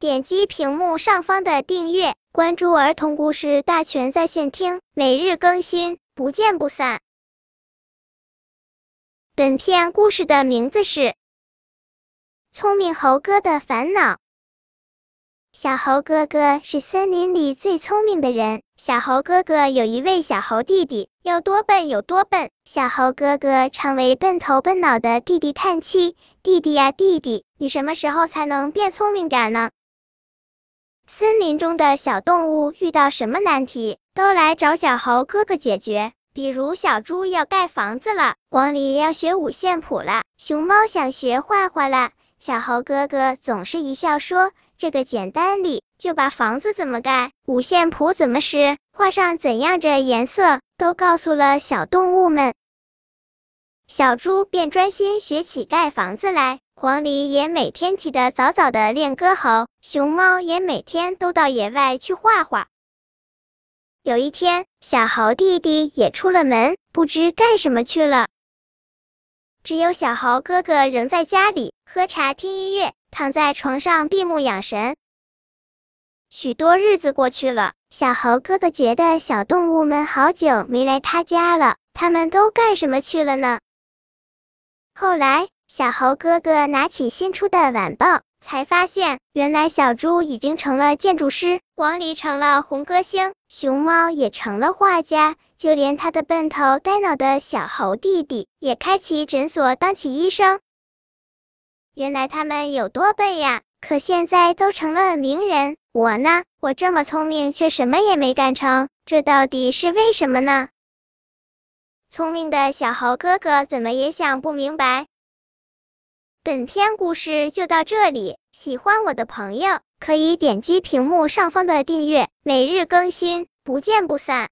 点击屏幕上方的订阅，关注儿童故事大全在线听，每日更新，不见不散。本片故事的名字是《聪明猴哥的烦恼》。小猴哥哥是森林里最聪明的人。小猴哥哥有一位小猴弟弟，有多笨有多笨。小猴哥哥常为笨头笨脑的弟弟叹气：“弟弟呀弟弟，你什么时候才能变聪明点呢？”森林中的小动物遇到什么难题，都来找小猴哥哥解决。比如小猪要盖房子了，黄鹂要学五线谱了，熊猫想学画画了，小猴哥哥总是一笑说。这个简单里就把房子怎么盖、五线谱怎么识、画上怎样着颜色都告诉了小动物们。小猪便专心学起盖房子来，黄鹂也每天起得早早的练歌喉，熊猫也每天都到野外去画画。有一天，小猴弟弟也出了门，不知干什么去了。只有小猴哥哥仍在家里喝茶、听音乐。躺在床上闭目养神，许多日子过去了，小猴哥哥觉得小动物们好久没来他家了，他们都干什么去了呢？后来，小猴哥哥拿起新出的晚报，才发现原来小猪已经成了建筑师，黄鹂成了红歌星，熊猫也成了画家，就连他的笨头呆脑的小猴弟弟也开起诊所当起医生。原来他们有多笨呀！可现在都成了名人，我呢？我这么聪明，却什么也没干成，这到底是为什么呢？聪明的小猴哥哥怎么也想不明白。本篇故事就到这里，喜欢我的朋友可以点击屏幕上方的订阅，每日更新，不见不散。